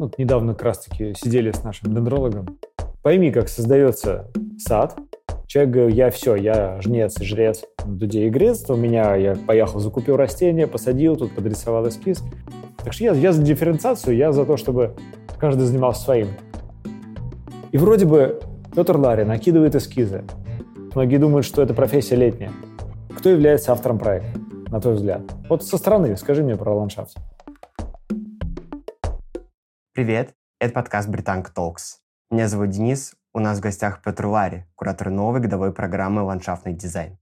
Вот недавно как раз-таки сидели с нашим дендрологом. Пойми, как создается сад. Человек говорит, я все, я жнец жрец, дуде и грец. У меня я поехал, закупил растения, посадил, тут подрисовал эскиз. Так что я, я за дифференциацию, я за то, чтобы каждый занимался своим. И вроде бы Петр Ларин накидывает эскизы. Многие думают, что это профессия летняя. Кто является автором проекта, на твой взгляд? Вот со стороны скажи мне про ландшафт. Привет, это подкаст «Британка Толкс». Меня зовут Денис, у нас в гостях Петр Лари, куратор новой годовой программы «Ландшафтный дизайн».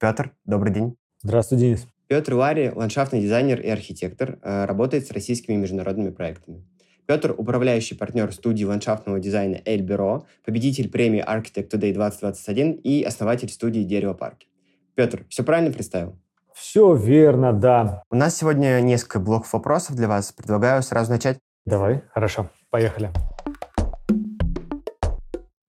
Петр, добрый день. Здравствуй, Денис. Петр Лари, ландшафтный дизайнер и архитектор, э, работает с российскими международными проектами. Петр – управляющий партнер студии ландшафтного дизайна «Эль Бюро», победитель премии Architect Today 2021 и основатель студии «Дерево парки». Петр, все правильно представил? Все верно, да. У нас сегодня несколько блоков вопросов для вас. Предлагаю сразу начать Давай, хорошо, поехали.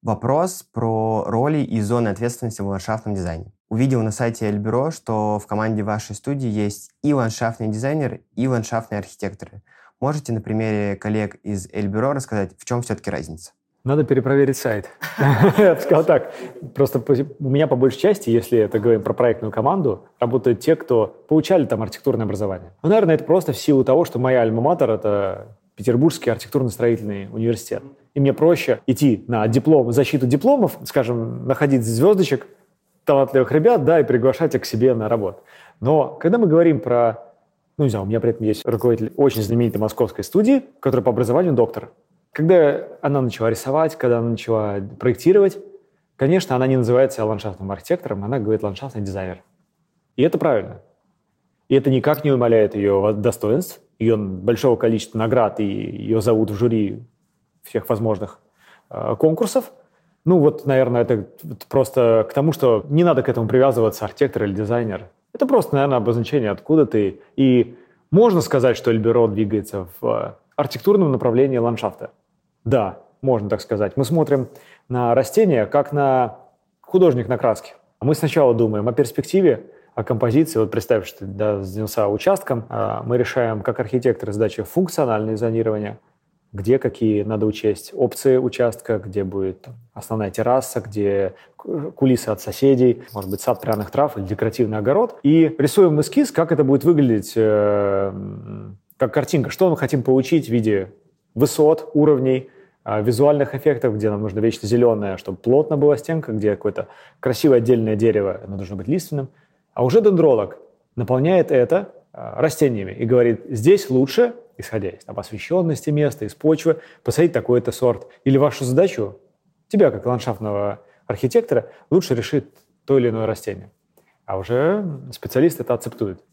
Вопрос про роли и зоны ответственности в ландшафтном дизайне. Увидел на сайте Эльбюро, что в команде вашей студии есть и ландшафтный дизайнер, и ландшафтные архитекторы. Можете на примере коллег из Эльбюро рассказать, в чем все-таки разница? Надо перепроверить сайт. Я бы сказал так. Просто у меня по большей части, если это говорим про проектную команду, работают те, кто получали там архитектурное образование. Ну, наверное, это просто в силу того, что моя альма-матер — это Петербургский архитектурно-строительный университет. И мне проще идти на диплом, защиту дипломов, скажем, находить звездочек, талантливых ребят, да, и приглашать их к себе на работу. Но когда мы говорим про... Ну, не знаю, у меня при этом есть руководитель очень знаменитой московской студии, который по образованию доктор. Когда она начала рисовать, когда она начала проектировать, конечно, она не называется ландшафтным архитектором, она говорит ландшафтный дизайнер. И это правильно. И это никак не умаляет ее достоинств, ее большого количества наград, и ее зовут в жюри всех возможных э, конкурсов. Ну вот, наверное, это просто к тому, что не надо к этому привязываться, архитектор или дизайнер. Это просто, наверное, обозначение, откуда ты. И можно сказать, что Эльбюро двигается в архитектурном направлении ландшафта. Да, можно так сказать. Мы смотрим на растения как на художник на краске. Мы сначала думаем о перспективе, о композиции. Вот представь, что да, занялся участком, а мы решаем как архитекторы задачи функциональное зонирование, где какие надо учесть опции участка, где будет там, основная терраса, где кулисы от соседей, может быть, сад пряных трав или декоративный огород. И рисуем эскиз, как это будет выглядеть э, как картинка, что мы хотим получить в виде высот, уровней, э, визуальных эффектов, где нам нужно вечно зеленое, чтобы плотно была стенка, где какое-то красивое отдельное дерево, оно должно быть лиственным, а уже дендролог наполняет это а, растениями и говорит, здесь лучше, исходя из там, освещенности места, из почвы, посадить такой-то сорт. Или вашу задачу, тебя как ландшафтного архитектора, лучше решит то или иное растение. А уже специалист это акцептует.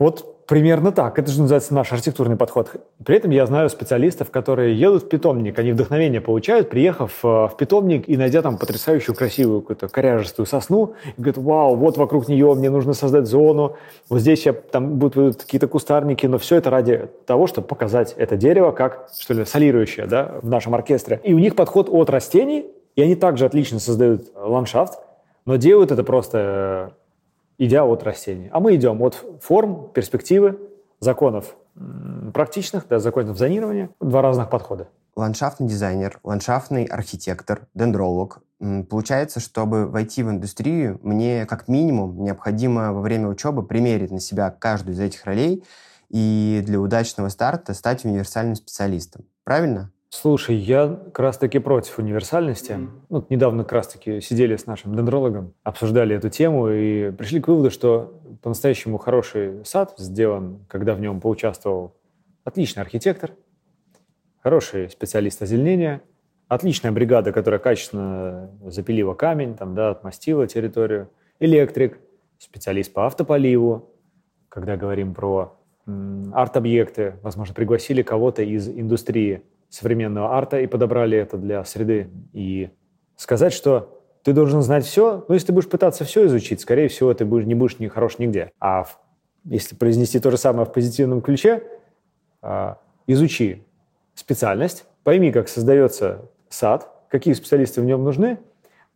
Вот Примерно так. Это же называется наш архитектурный подход. При этом я знаю специалистов, которые едут в питомник, они вдохновение получают, приехав э, в питомник и найдя там потрясающую красивую какую-то коряжестую сосну, и говорят, вау, вот вокруг нее мне нужно создать зону, вот здесь я, там будут какие-то кустарники, но все это ради того, чтобы показать это дерево как, что ли, солирующее да, в нашем оркестре. И у них подход от растений, и они также отлично создают ландшафт, но делают это просто идя от растений. А мы идем от форм, перспективы, законов практичных, да, законов зонирования. Два разных подхода. Ландшафтный дизайнер, ландшафтный архитектор, дендролог. Получается, чтобы войти в индустрию, мне как минимум необходимо во время учебы примерить на себя каждую из этих ролей и для удачного старта стать универсальным специалистом. Правильно? Слушай, я как раз-таки против универсальности. Mm. Ну, недавно как раз-таки сидели с нашим дендрологом, обсуждали эту тему и пришли к выводу, что по-настоящему хороший сад сделан, когда в нем поучаствовал отличный архитектор, хороший специалист озеленения, отличная бригада, которая качественно запилила камень, там, да, отмостила территорию, электрик, специалист по автополиву, когда говорим про арт-объекты, возможно, пригласили кого-то из индустрии современного арта и подобрали это для среды. И сказать, что ты должен знать все, ну, если ты будешь пытаться все изучить, скорее всего, ты будешь, не будешь не хорош нигде. А в, если произнести то же самое в позитивном ключе, э, изучи специальность, пойми, как создается сад, какие специалисты в нем нужны,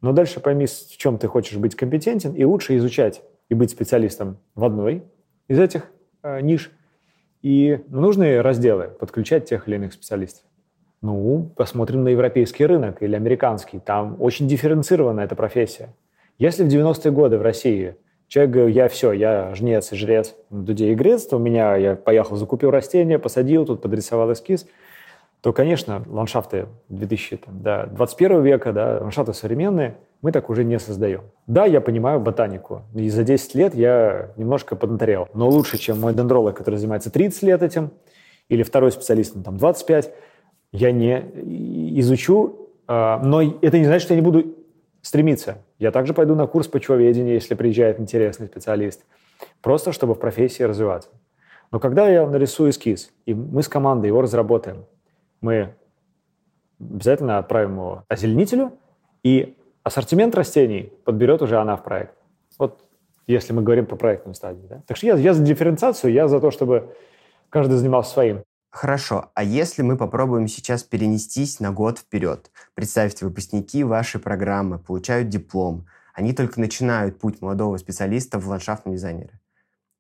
но дальше пойми, в чем ты хочешь быть компетентен, и лучше изучать и быть специалистом в одной из этих э, ниш, и нужные разделы подключать тех или иных специалистов. Ну, посмотрим на европейский рынок или американский. Там очень дифференцирована эта профессия. Если в 90-е годы в России человек говорил, я все, я жнец и жрец, дуде и грец, то у меня, я поехал, закупил растения, посадил, тут подрисовал эскиз, то, конечно, ландшафты 2021 века, да, ландшафты современные, мы так уже не создаем. Да, я понимаю ботанику, и за 10 лет я немножко поднаторел, но лучше, чем мой дендролог, который занимается 30 лет этим, или второй специалист, там, 25, я не изучу, а, но это не значит, что я не буду стремиться. Я также пойду на курс почвоведения, если приезжает интересный специалист, просто чтобы в профессии развиваться. Но когда я нарисую эскиз, и мы с командой его разработаем, мы обязательно отправим его озеленителю, и ассортимент растений подберет уже она в проект. Вот если мы говорим по проектной стадии. Да? Так что я, я за дифференциацию, я за то, чтобы каждый занимался своим. Хорошо, а если мы попробуем сейчас перенестись на год вперед? Представьте, выпускники вашей программы получают диплом, они только начинают путь молодого специалиста в ландшафтном дизайнере.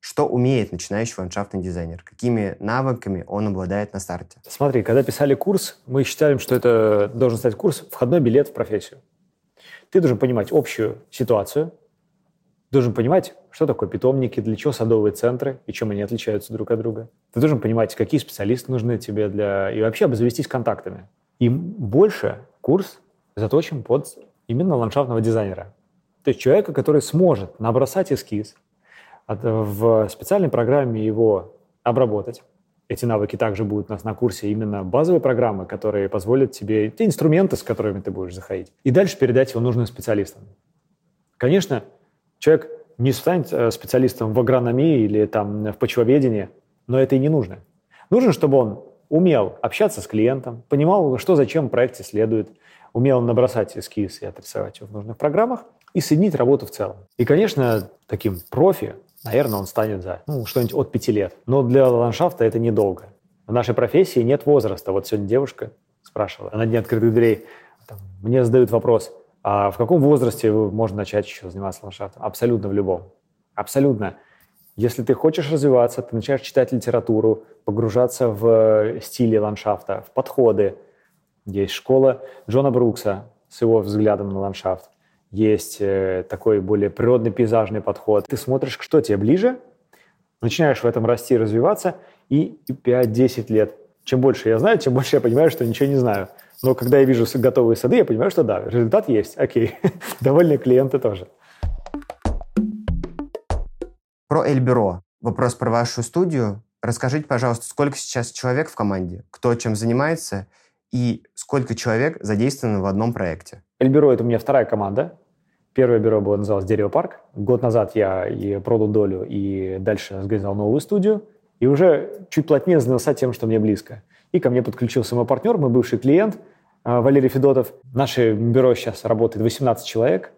Что умеет начинающий ландшафтный дизайнер? Какими навыками он обладает на старте? Смотри, когда писали курс, мы считали, что это должен стать курс входной билет в профессию. Ты должен понимать общую ситуацию, должен понимать, что такое питомники, для чего садовые центры и чем они отличаются друг от друга. Ты должен понимать, какие специалисты нужны тебе для... И вообще обзавестись контактами. И больше курс заточен под именно ландшафтного дизайнера. То есть человека, который сможет набросать эскиз, в специальной программе его обработать. Эти навыки также будут у нас на курсе именно базовой программы, которые позволят тебе, те инструменты, с которыми ты будешь заходить, и дальше передать его нужным специалистам. Конечно, человек не станет э, специалистом в агрономии или там в почвоведении, но это и не нужно. Нужно, чтобы он умел общаться с клиентом, понимал, что зачем в проекте следует, умел набросать эскиз и отрисовать его в нужных программах и соединить работу в целом. И, конечно, таким профи, наверное, он станет за ну, что-нибудь от пяти лет. Но для ландшафта это недолго. В нашей профессии нет возраста. Вот сегодня девушка спрашивала на дне открытых дверей, там, мне задают вопрос – а в каком возрасте можно начать еще заниматься ландшафтом? Абсолютно в любом. Абсолютно. Если ты хочешь развиваться, ты начинаешь читать литературу, погружаться в стили ландшафта, в подходы. Есть школа Джона Брукса с его взглядом на ландшафт. Есть э, такой более природный пейзажный подход. Ты смотришь, что тебе ближе, начинаешь в этом расти, развиваться, и 5-10 лет. Чем больше я знаю, тем больше я понимаю, что ничего не знаю. Но когда я вижу готовые сады, я понимаю, что да, результат есть, окей. Довольные клиенты тоже. Про Эльбюро. Вопрос про вашу студию. Расскажите, пожалуйста, сколько сейчас человек в команде, кто чем занимается и сколько человек задействовано в одном проекте? Эльбюро – это у меня вторая команда. Первое бюро было называлось «Дерево парк». Год назад я и продал долю, и дальше организовал новую студию. И уже чуть плотнее занялся тем, что мне близко. И ко мне подключился мой партнер, мой бывший клиент – Валерий Федотов. Наше бюро сейчас работает 18 человек.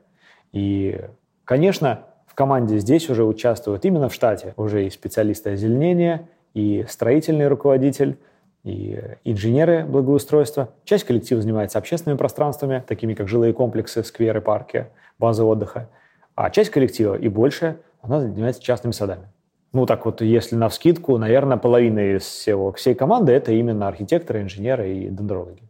И, конечно, в команде здесь уже участвуют именно в штате уже и специалисты озеленения, и строительный руководитель, и инженеры благоустройства. Часть коллектива занимается общественными пространствами, такими как жилые комплексы, скверы, парки, базы отдыха. А часть коллектива и больше, она занимается частными садами. Ну, так вот, если на вскидку, наверное, половина из всего, всей команды – это именно архитекторы, инженеры и дендрологи.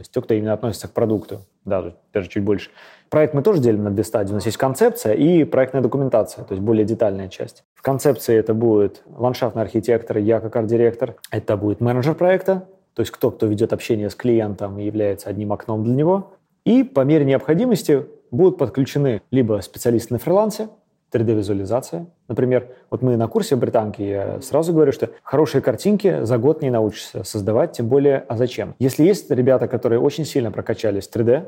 То есть те, кто именно относится к продукту, даже, даже чуть больше. Проект мы тоже делим на две стадии. У нас есть концепция и проектная документация, то есть более детальная часть. В концепции это будет ландшафтный архитектор, я как арт-директор. Это будет менеджер проекта, то есть кто, кто ведет общение с клиентом и является одним окном для него. И по мере необходимости будут подключены либо специалисты на фрилансе, 3D-визуализация. Например, вот мы на курсе британки, я сразу говорю, что хорошие картинки за год не научишься создавать, тем более, а зачем? Если есть ребята, которые очень сильно прокачались в 3D,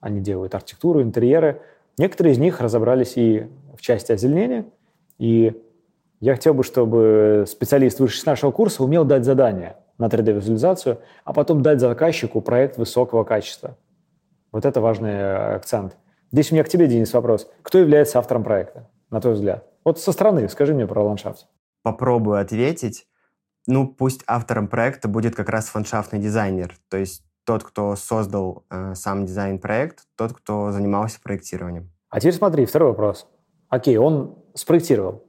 они делают архитектуру, интерьеры, некоторые из них разобрались и в части озеленения, и я хотел бы, чтобы специалист, с нашего курса, умел дать задание на 3D-визуализацию, а потом дать заказчику проект высокого качества. Вот это важный акцент. Здесь у меня к тебе, Денис, вопрос. Кто является автором проекта? На твой взгляд? Вот со стороны скажи мне про ландшафт. Попробую ответить. Ну, пусть автором проекта будет как раз ландшафтный дизайнер, то есть тот, кто создал э, сам дизайн-проект, тот, кто занимался проектированием. А теперь смотри, второй вопрос. Окей, он спроектировал,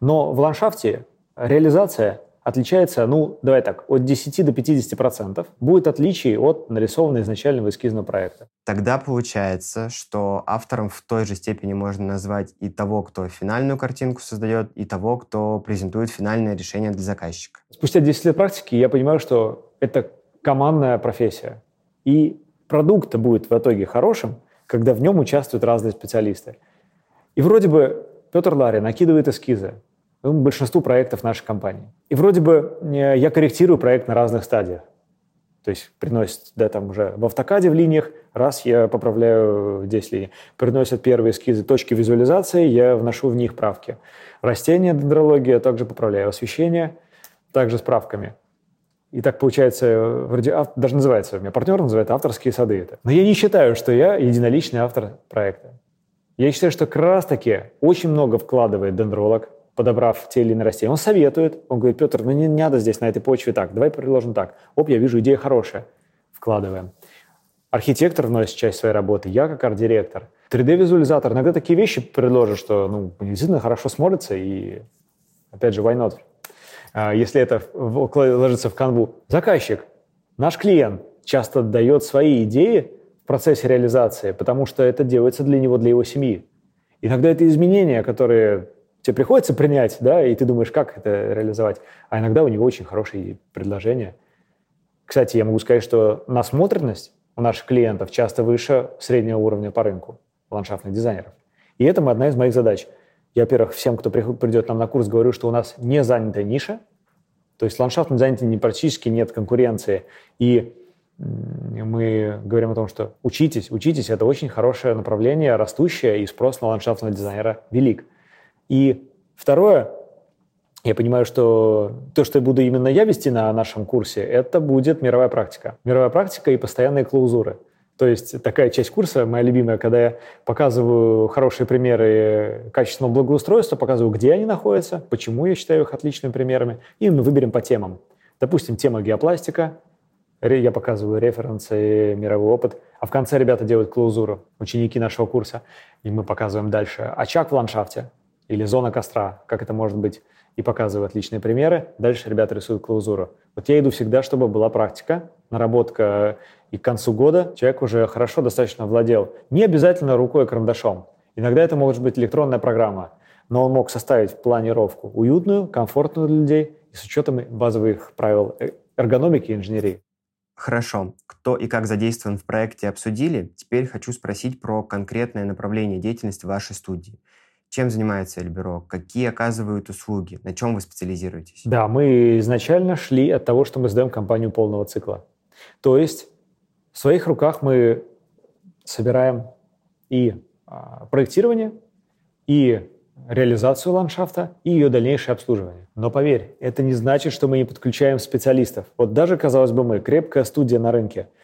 но в ландшафте реализация, отличается, ну, давай так, от 10 до 50 процентов будет отличий от нарисованного изначального эскизного проекта. Тогда получается, что автором в той же степени можно назвать и того, кто финальную картинку создает, и того, кто презентует финальное решение для заказчика. Спустя 10 лет практики я понимаю, что это командная профессия. И продукт будет в итоге хорошим, когда в нем участвуют разные специалисты. И вроде бы Петр Ларин накидывает эскизы, большинству проектов нашей компании. И вроде бы э, я корректирую проект на разных стадиях. То есть приносит, да, там уже в автокаде в линиях, раз я поправляю 10 линий. Приносят первые эскизы точки визуализации, я вношу в них правки. Растения, дендрология, также поправляю. Освещение, также с правками. И так получается, вроде, даже называется, у меня партнер называет авторские сады это. Но я не считаю, что я единоличный автор проекта. Я считаю, что как раз-таки очень много вкладывает дендролог, подобрав те или иные растения. Он советует, он говорит, Петр, ну не надо здесь на этой почве так, давай предложим так. Оп, я вижу, идея хорошая, вкладываем. Архитектор вносит часть своей работы, я как арт-директор. 3D-визуализатор иногда такие вещи предложит, что ну, действительно хорошо смотрится, и опять же, why not? А, если это ложится в канву. Заказчик, наш клиент часто дает свои идеи в процессе реализации, потому что это делается для него, для его семьи. Иногда это изменения, которые тебе приходится принять, да, и ты думаешь, как это реализовать. А иногда у него очень хорошие предложения. Кстати, я могу сказать, что насмотренность у наших клиентов часто выше среднего уровня по рынку ландшафтных дизайнеров. И это одна из моих задач. Я, во-первых, всем, кто придет нам на курс, говорю, что у нас не занятая ниша, то есть ландшафтном дизайне практически нет конкуренции. И мы говорим о том, что учитесь, учитесь, это очень хорошее направление, растущее, и спрос на ландшафтного дизайнера велик. И второе, я понимаю, что то, что буду именно я вести на нашем курсе, это будет мировая практика. Мировая практика и постоянные клаузуры. То есть такая часть курса, моя любимая, когда я показываю хорошие примеры качественного благоустройства, показываю, где они находятся, почему я считаю их отличными примерами, и мы выберем по темам. Допустим, тема геопластика, я показываю референсы, мировой опыт, а в конце ребята делают клаузуру, ученики нашего курса, и мы показываем дальше очаг в ландшафте, или зона костра, как это может быть, и показываю отличные примеры. Дальше ребята рисуют клаузуру. Вот я иду всегда, чтобы была практика, наработка, и к концу года человек уже хорошо достаточно владел. Не обязательно рукой и карандашом. Иногда это может быть электронная программа, но он мог составить планировку уютную, комфортную для людей и с учетом базовых правил э, эргономики и инженерии. Хорошо. Кто и как задействован в проекте обсудили. Теперь хочу спросить про конкретное направление деятельности вашей студии. Чем занимается Эльбюро? Какие оказывают услуги? На чем вы специализируетесь? Да, мы изначально шли от того, что мы сдаем компанию полного цикла. То есть в своих руках мы собираем и а, проектирование, и реализацию ландшафта и ее дальнейшее обслуживание. Но поверь, это не значит, что мы не подключаем специалистов. Вот даже, казалось бы, мы крепкая студия на рынке –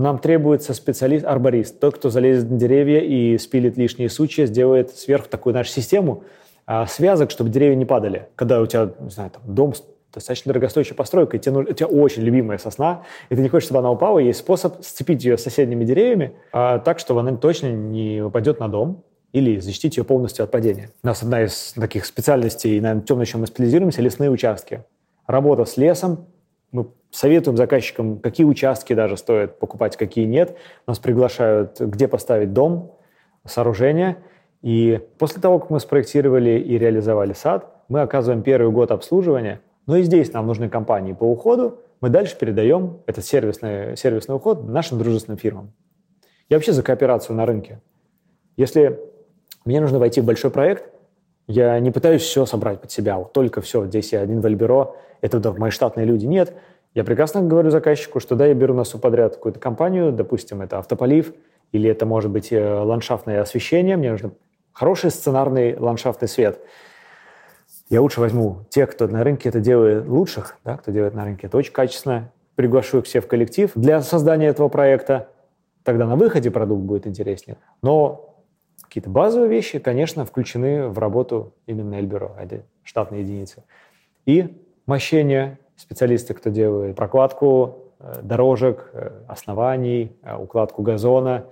нам требуется специалист, арборист, тот, кто залезет на деревья и спилит лишние сучья, сделает сверху такую нашу систему а, связок, чтобы деревья не падали. Когда у тебя, не знаю, там, дом достаточно дорогостоящая постройка, и тебе, у тебя очень любимая сосна, и ты не хочешь, чтобы она упала, есть способ сцепить ее с соседними деревьями а, так, чтобы она точно не упадет на дом, или защитить ее полностью от падения. У нас одна из таких специальностей, наверное, тем, на чем мы специализируемся, лесные участки. Работа с лесом, мы советуем заказчикам, какие участки даже стоит покупать, какие нет. Нас приглашают, где поставить дом, сооружение. И после того, как мы спроектировали и реализовали сад, мы оказываем первый год обслуживания. Но и здесь нам нужны компании по уходу. Мы дальше передаем этот сервисный, сервисный уход нашим дружественным фирмам. Я вообще за кооперацию на рынке. Если мне нужно войти в большой проект, я не пытаюсь все собрать под себя, вот только все, здесь я один в Альберо, это мои штатные люди. Нет, я прекрасно говорю заказчику, что да, я беру на субподряд какую-то компанию, допустим, это автополив, или это может быть э, ландшафтное освещение, мне нужно хороший сценарный ландшафтный свет. Я лучше возьму тех, кто на рынке это делает лучших, да, кто делает на рынке это очень качественно, приглашу их все в коллектив для создания этого проекта, тогда на выходе продукт будет интереснее. Но какие-то базовые вещи, конечно, включены в работу именно Эльбюро, это штатные единицы. И мощение, специалисты, кто делает прокладку э, дорожек, э, оснований, э, укладку газона,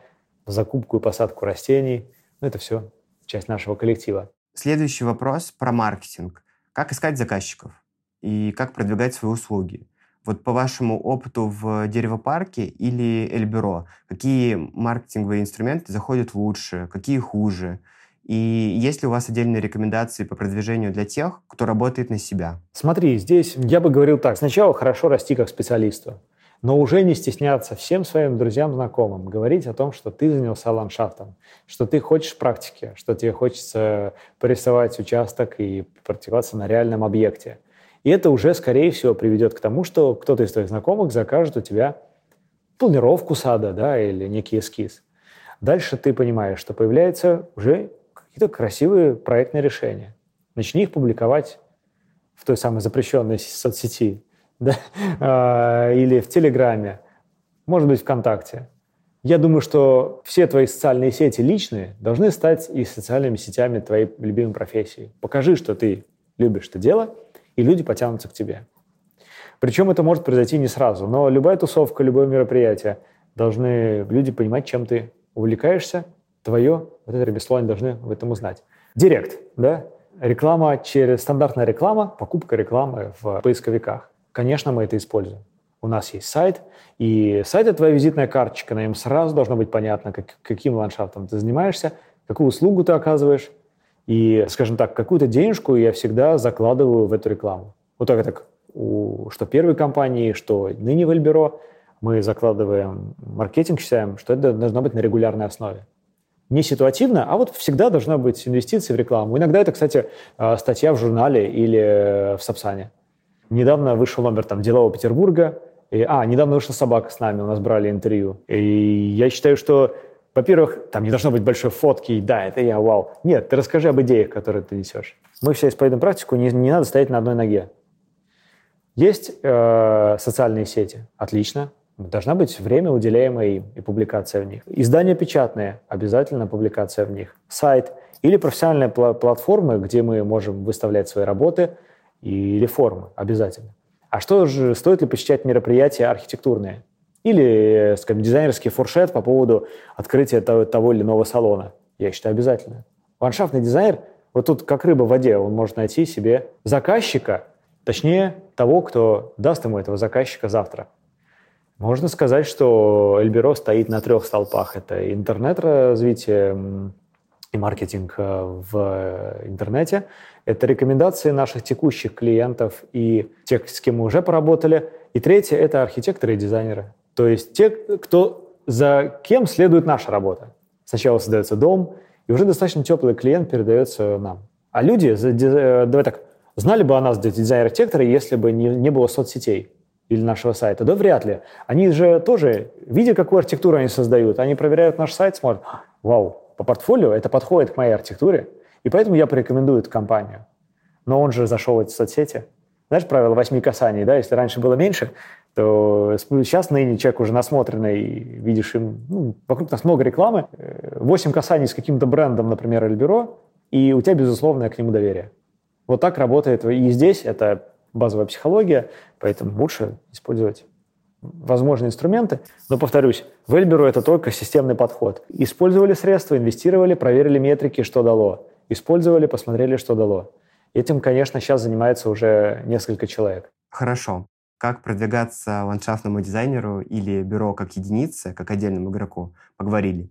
закупку и посадку растений. Ну, это все часть нашего коллектива. Следующий вопрос про маркетинг. Как искать заказчиков? и как продвигать свои услуги. Вот по вашему опыту в деревопарке или Эльбюро, какие маркетинговые инструменты заходят лучше, какие хуже? И есть ли у вас отдельные рекомендации по продвижению для тех, кто работает на себя? Смотри, здесь я бы говорил так. Сначала хорошо расти как специалисту, но уже не стесняться всем своим друзьям, знакомым, говорить о том, что ты занялся ландшафтом, что ты хочешь практики, что тебе хочется порисовать участок и практиковаться на реальном объекте. И это уже, скорее всего, приведет к тому, что кто-то из твоих знакомых закажет у тебя планировку сада да, или некий эскиз. Дальше ты понимаешь, что появляются уже какие-то красивые проектные решения. Начни их публиковать в той самой запрещенной соцсети да? а, или в Телеграме, может быть, ВКонтакте. Я думаю, что все твои социальные сети личные должны стать и социальными сетями твоей любимой профессии. Покажи, что ты любишь это дело, и люди потянутся к тебе. Причем это может произойти не сразу, но любая тусовка, любое мероприятие должны люди понимать, чем ты увлекаешься, твое вот это ремесло они должны в этом узнать. Директ, да? Реклама через стандартная реклама, покупка рекламы в поисковиках. Конечно, мы это используем. У нас есть сайт, и сайт — это твоя визитная карточка, на нем сразу должно быть понятно, как, каким ландшафтом ты занимаешься, какую услугу ты оказываешь, и, скажем так, какую-то денежку я всегда закладываю в эту рекламу. Вот так, так у, что первой компании, что ныне в Эльбюро мы закладываем маркетинг, считаем, что это должно быть на регулярной основе не ситуативно, а вот всегда должна быть инвестиция в рекламу. Иногда это, кстати, э, статья в журнале или э, в Сапсане. Недавно вышел номер там «Делового Петербурга». И, а, недавно вышла «Собака» с нами, у нас брали интервью. И я считаю, что, во-первых, там не должно быть большой фотки, да, это я, вау. Нет, ты расскажи об идеях, которые ты несешь. Мы все исповедуем практику, не, не надо стоять на одной ноге. Есть э, социальные сети, отлично, Должна быть время, уделяемое им, и публикация в них. Издания печатные, обязательно публикация в них. Сайт или профессиональные пла- платформы, где мы можем выставлять свои работы или формы, обязательно. А что же, стоит ли посещать мероприятия архитектурные? Или, скажем, дизайнерский фуршет по поводу открытия того, того или иного салона? Я считаю, обязательно. Ландшафтный дизайнер, вот тут как рыба в воде, он может найти себе заказчика, точнее, того, кто даст ему этого заказчика завтра. Можно сказать, что Эльбюро стоит на трех столпах. Это интернет-развитие и маркетинг э, в интернете. Это рекомендации наших текущих клиентов и тех, с кем мы уже поработали. И третье – это архитекторы и дизайнеры. То есть те, кто, за кем следует наша работа. Сначала создается дом, и уже достаточно теплый клиент передается нам. А люди, э, давай так, знали бы о нас, дизайнер-архитекторы, если бы не, не было соцсетей или нашего сайта? Да вряд ли. Они же тоже, видя, какую архитектуру они создают, они проверяют наш сайт, смотрят, вау, по портфолио это подходит к моей архитектуре, и поэтому я порекомендую эту компанию. Но он же зашел в эти соцсети. Знаешь правило восьми касаний, да? Если раньше было меньше, то сейчас ныне человек уже насмотренный, видишь, им, ну, вокруг нас много рекламы, восемь касаний с каким-то брендом, например, Эльбюро, и у тебя безусловное к нему доверие. Вот так работает. И здесь это базовая психология, поэтому лучше использовать возможные инструменты. Но, повторюсь, в Эльберу это только системный подход. Использовали средства, инвестировали, проверили метрики, что дало. Использовали, посмотрели, что дало. Этим, конечно, сейчас занимается уже несколько человек. Хорошо. Как продвигаться ландшафтному дизайнеру или бюро как единице, как отдельному игроку, поговорили.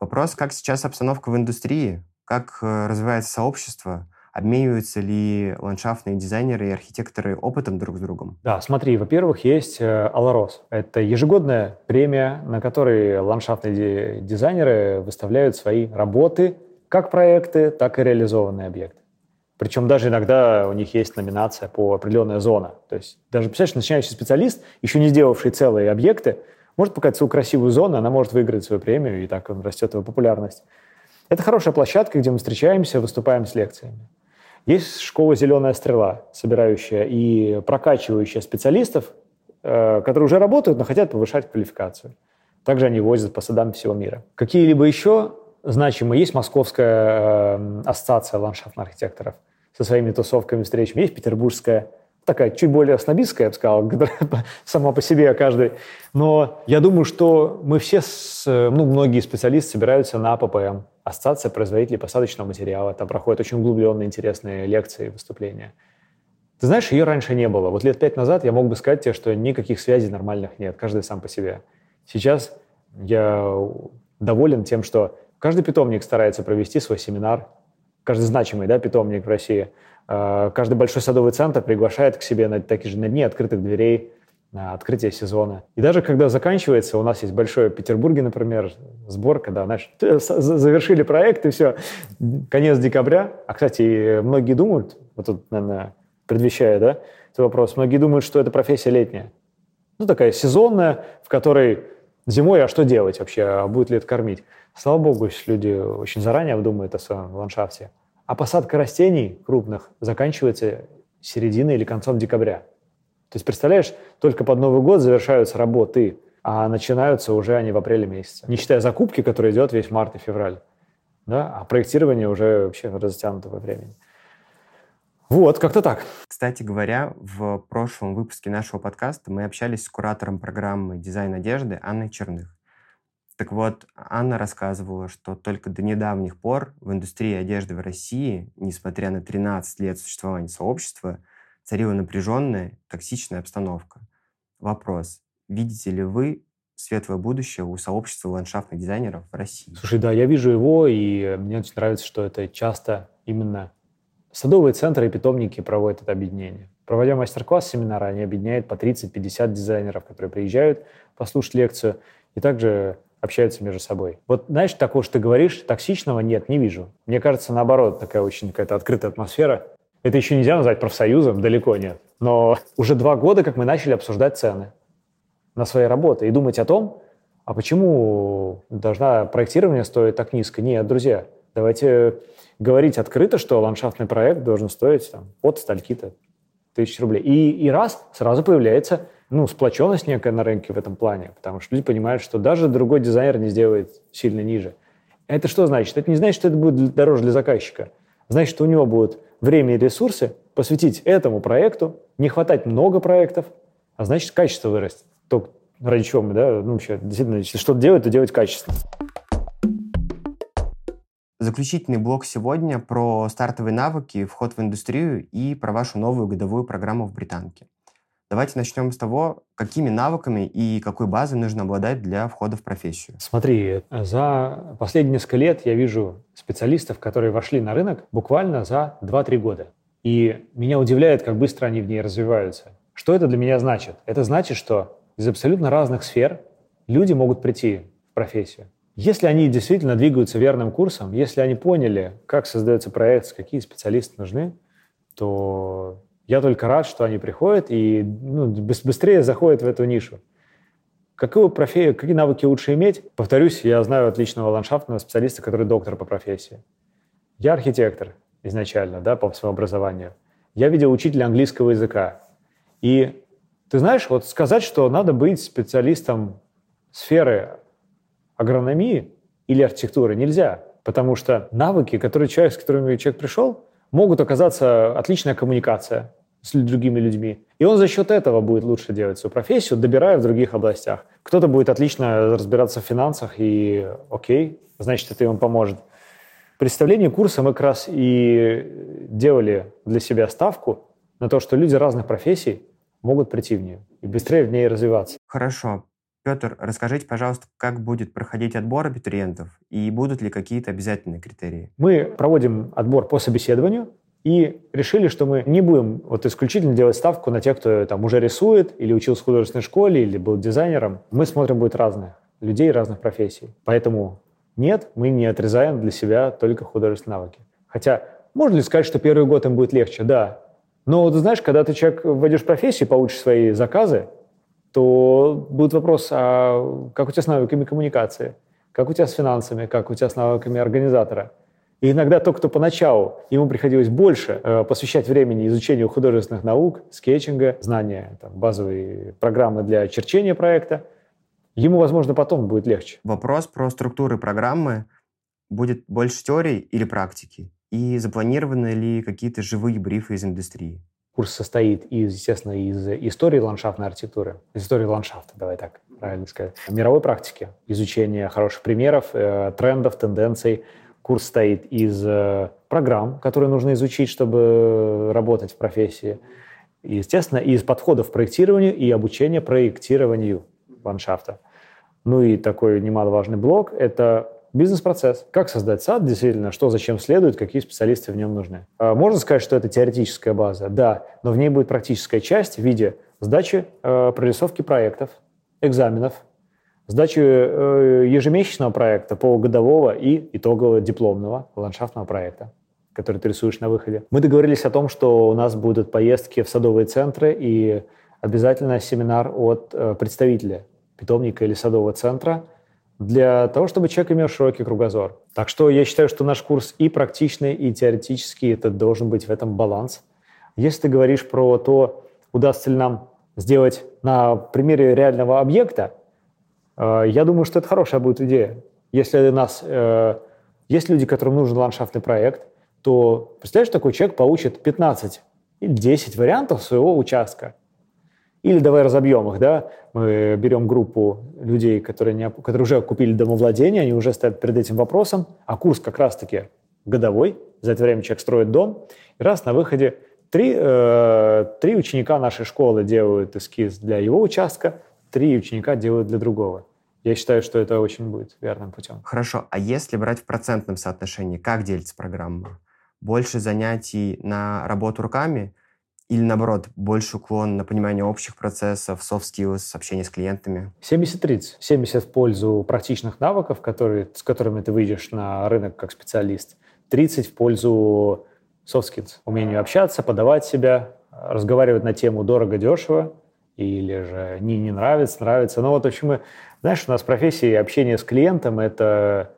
Вопрос, как сейчас обстановка в индустрии, как э, развивается сообщество, Обмениваются ли ландшафтные дизайнеры и архитекторы опытом друг с другом? Да, смотри, во-первых, есть э, Аларос. Это ежегодная премия, на которой ландшафтные дизайнеры выставляют свои работы, как проекты, так и реализованные объекты. Причем даже иногда у них есть номинация по определенная зона. То есть даже, представляешь, начинающий специалист, еще не сделавший целые объекты, может показать свою красивую зону, она может выиграть свою премию, и так растет его популярность. Это хорошая площадка, где мы встречаемся, выступаем с лекциями. Есть школа «Зеленая стрела», собирающая и прокачивающая специалистов, э, которые уже работают, но хотят повышать квалификацию. Также они возят по садам всего мира. Какие-либо еще значимые есть Московская э, ассоциация ландшафтных архитекторов со своими тусовками, встречами. Есть Петербургская, такая чуть более снобистская, я бы сказал, сама по себе каждый. Но я думаю, что мы все, с, ну, многие специалисты собираются на АППМ, Ассоциация производителей посадочного материала. Там проходят очень углубленные, интересные лекции, выступления. Ты знаешь, ее раньше не было. Вот лет пять назад я мог бы сказать тебе, что никаких связей нормальных нет, каждый сам по себе. Сейчас я доволен тем, что каждый питомник старается провести свой семинар, каждый значимый да, питомник в России, э, каждый большой садовый центр приглашает к себе на такие же на дни открытых дверей, открытие сезона. И даже когда заканчивается, у нас есть большой в Петербурге, например, сбор, когда, знаешь, завершили проект, и все, конец декабря. А, кстати, многие думают, вот тут, наверное, предвещая, да, этот вопрос, многие думают, что это профессия летняя. Ну, такая сезонная, в которой зимой, а что делать вообще, а будет ли это кормить? Слава богу, люди очень заранее обдумывают о своем ландшафте. А посадка растений крупных заканчивается серединой или концом декабря. То есть, представляешь, только под Новый год завершаются работы, а начинаются уже они в апреле месяце. Не считая закупки, которая идет весь март и февраль. Да? А проектирование уже вообще растянуто во времени. Вот, как-то так. Кстати говоря, в прошлом выпуске нашего подкаста мы общались с куратором программы «Дизайн одежды» Анной Черных. Так вот, Анна рассказывала, что только до недавних пор в индустрии одежды в России, несмотря на 13 лет существования сообщества, царила напряженная, токсичная обстановка. Вопрос. Видите ли вы светлое будущее у сообщества ландшафтных дизайнеров в России? Слушай, да, я вижу его, и мне очень нравится, что это часто именно садовые центры и питомники проводят это объединение. Проводя мастер-класс, семинары, они объединяют по 30-50 дизайнеров, которые приезжают послушать лекцию и также общаются между собой. Вот знаешь, такого, что ты говоришь, токсичного нет, не вижу. Мне кажется, наоборот, такая очень какая-то открытая атмосфера. Это еще нельзя назвать профсоюзом, далеко нет. Но уже два года, как мы начали обсуждать цены на свои работы и думать о том, а почему должна проектирование стоить так низко? Нет, друзья, давайте говорить открыто, что ландшафтный проект должен стоить там, от стальки-то тысяч рублей. И, и раз сразу появляется ну, сплоченность некая на рынке в этом плане, потому что люди понимают, что даже другой дизайнер не сделает сильно ниже. Это что значит? Это не значит, что это будет дороже для заказчика. Значит, что у него будут время и ресурсы посвятить этому проекту, не хватать много проектов, а значит, качество вырастет. То, ради чего мы, да, ну, вообще, действительно, если что-то делать, то делать качественно. Заключительный блок сегодня про стартовые навыки, вход в индустрию и про вашу новую годовую программу в Британке. Давайте начнем с того, какими навыками и какой базой нужно обладать для входа в профессию. Смотри, за последние несколько лет я вижу специалистов, которые вошли на рынок буквально за 2-3 года. И меня удивляет, как быстро они в ней развиваются. Что это для меня значит? Это значит, что из абсолютно разных сфер люди могут прийти в профессию. Если они действительно двигаются верным курсом, если они поняли, как создается проект, какие специалисты нужны, то я только рад, что они приходят и ну, быстрее заходят в эту нишу. Какую профессию, какие навыки лучше иметь? Повторюсь, я знаю отличного ландшафтного специалиста, который доктор по профессии. Я архитектор изначально, да, по своему образованию. Я видел учителя английского языка. И ты знаешь, вот сказать, что надо быть специалистом сферы агрономии или архитектуры нельзя, потому что навыки, которые человек, с которыми человек пришел, могут оказаться отличная коммуникация, с другими людьми. И он за счет этого будет лучше делать свою профессию, добирая в других областях. Кто-то будет отлично разбираться в финансах, и окей, значит, это ему поможет. В представлении курса мы как раз и делали для себя ставку на то, что люди разных профессий могут прийти в нее и быстрее в ней развиваться. Хорошо. Петр, расскажите, пожалуйста, как будет проходить отбор абитуриентов и будут ли какие-то обязательные критерии? Мы проводим отбор по собеседованию, и решили, что мы не будем вот исключительно делать ставку на тех, кто там уже рисует или учился в художественной школе, или был дизайнером. Мы смотрим будет разных людей разных профессий. Поэтому нет, мы не отрезаем для себя только художественные навыки. Хотя, можно ли сказать, что первый год им будет легче? Да. Но ты знаешь, когда ты человек войдешь в профессию получишь свои заказы, то будет вопрос, а как у тебя с навыками коммуникации? Как у тебя с финансами? Как у тебя с навыками организатора? И иногда тот, кто поначалу, ему приходилось больше э, посвящать времени изучению художественных наук, скетчинга, знания там, базовой программы для черчения проекта, ему, возможно, потом будет легче. Вопрос про структуры программы. Будет больше теории или практики? И запланированы ли какие-то живые брифы из индустрии? Курс состоит, из, естественно, из истории ландшафтной архитектуры, из истории ландшафта, давай так правильно сказать, мировой практики, изучения хороших примеров, э, трендов, тенденций, Курс состоит из э, программ, которые нужно изучить, чтобы работать в профессии. естественно, из подходов к проектированию и обучения проектированию ландшафта. Ну и такой немаловажный блок – это бизнес-процесс. Как создать сад, действительно, что зачем следует, какие специалисты в нем нужны. А можно сказать, что это теоретическая база? Да, но в ней будет практическая часть в виде сдачи э, прорисовки проектов, экзаменов, сдачи э, ежемесячного проекта, полугодового и итогового дипломного ландшафтного проекта который ты рисуешь на выходе. Мы договорились о том, что у нас будут поездки в садовые центры и обязательно семинар от э, представителя питомника или садового центра для того, чтобы человек имел широкий кругозор. Так что я считаю, что наш курс и практичный, и теоретический, это должен быть в этом баланс. Если ты говоришь про то, удастся ли нам сделать на примере реального объекта, я думаю, что это хорошая будет идея. Если у нас э, есть люди, которым нужен ландшафтный проект, то, представляешь, такой человек получит 15 или 10 вариантов своего участка. Или давай разобьем их, да, мы берем группу людей, которые, не, которые уже купили домовладение, они уже стоят перед этим вопросом, а курс как раз-таки годовой, за это время человек строит дом, и раз на выходе три, э, три ученика нашей школы делают эскиз для его участка, три ученика делают для другого. Я считаю, что это очень будет верным путем. Хорошо, а если брать в процентном соотношении, как делится программа? больше занятий на работу руками или, наоборот, больше уклон на понимание общих процессов, soft skills, общение с клиентами? 70-30. 70 в пользу практичных навыков, которые, с которыми ты выйдешь на рынок как специалист. 30 в пользу soft skills. Умению общаться, подавать себя, разговаривать на тему дорого-дешево, или же не, не нравится, нравится. Ну вот, в общем, знаешь, у нас профессия общения с клиентом – это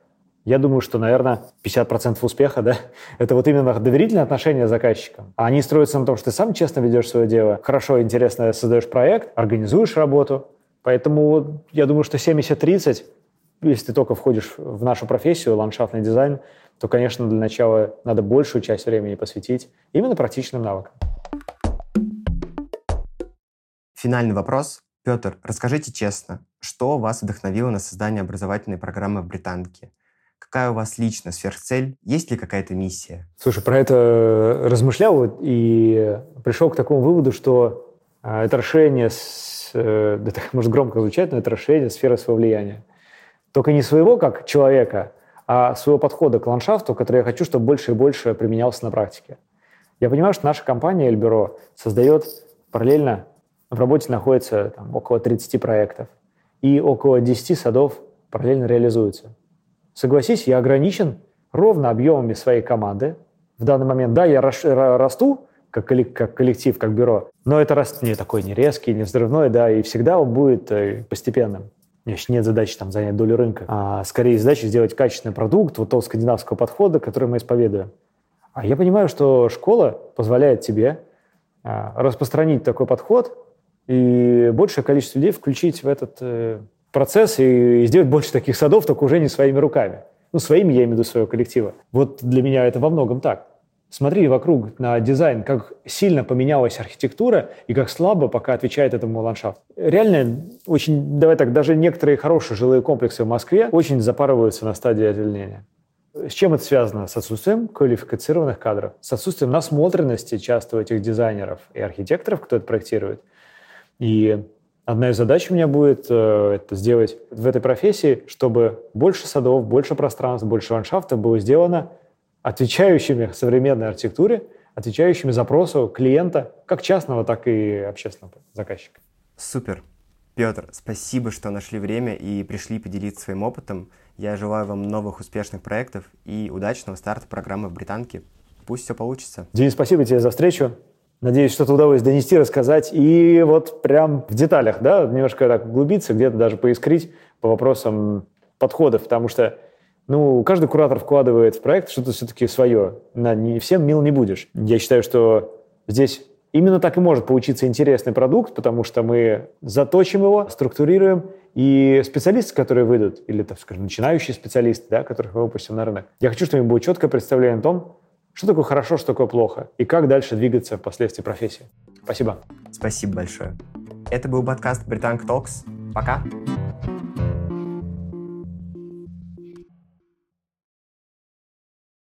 я думаю, что, наверное, 50% успеха, да, это вот именно доверительные отношения с заказчиком. А они строятся на том, что ты сам честно ведешь свое дело, хорошо, интересно создаешь проект, организуешь работу. Поэтому я думаю, что 70-30, если ты только входишь в нашу профессию, ландшафтный дизайн, то, конечно, для начала надо большую часть времени посвятить именно практичным навыкам. Финальный вопрос. Петр, расскажите честно, что вас вдохновило на создание образовательной программы в Британке? Какая у вас лично сверхцель? Есть ли какая-то миссия? Слушай, про это размышлял и пришел к такому выводу, что а, это расширение, с, э, это может громко звучать, но это расширение сферы своего влияния. Только не своего как человека, а своего подхода к ландшафту, который я хочу, чтобы больше и больше применялся на практике. Я понимаю, что наша компания Эльбюро создает параллельно, в работе находится там, около 30 проектов, и около 10 садов параллельно реализуются. Согласись, я ограничен ровно объемами своей команды. В данный момент, да, я расту, как, коллектив, как бюро, но это рост не такой не резкий, не взрывной, да, и всегда он будет э, постепенным. Значит, нет задачи там занять долю рынка, а скорее задача сделать качественный продукт вот того скандинавского подхода, который мы исповедуем. А я понимаю, что школа позволяет тебе а, распространить такой подход и большее количество людей включить в этот э, процесс и, сделать больше таких садов, только уже не своими руками. Ну, своими, я имею в виду своего коллектива. Вот для меня это во многом так. Смотри вокруг на дизайн, как сильно поменялась архитектура и как слабо пока отвечает этому ландшафт. Реально, очень, давай так, даже некоторые хорошие жилые комплексы в Москве очень запарываются на стадии озеленения. С чем это связано? С отсутствием квалифицированных кадров, с отсутствием насмотренности часто у этих дизайнеров и архитекторов, кто это проектирует. И Одна из задач у меня будет э, это сделать в этой профессии, чтобы больше садов, больше пространств, больше ландшафта было сделано отвечающими современной архитектуре, отвечающими запросу клиента, как частного, так и общественного заказчика. Супер. Петр, спасибо, что нашли время и пришли поделиться своим опытом. Я желаю вам новых успешных проектов и удачного старта программы в Британке. Пусть все получится. Денис, спасибо тебе за встречу. Надеюсь, что-то удалось донести, рассказать. И вот прям в деталях, да, немножко так углубиться, где-то даже поискрить по вопросам подходов, потому что ну, каждый куратор вкладывает в проект что-то все-таки свое. На, не всем мил не будешь. Я считаю, что здесь именно так и может получиться интересный продукт, потому что мы заточим его, структурируем, и специалисты, которые выйдут, или, так скажем, начинающие специалисты, да, которых мы выпустим на рынок, я хочу, чтобы им было четкое представление о том, что такое хорошо, что такое плохо, и как дальше двигаться впоследствии профессии. Спасибо. Спасибо большое. Это был подкаст Британк Talks. Пока.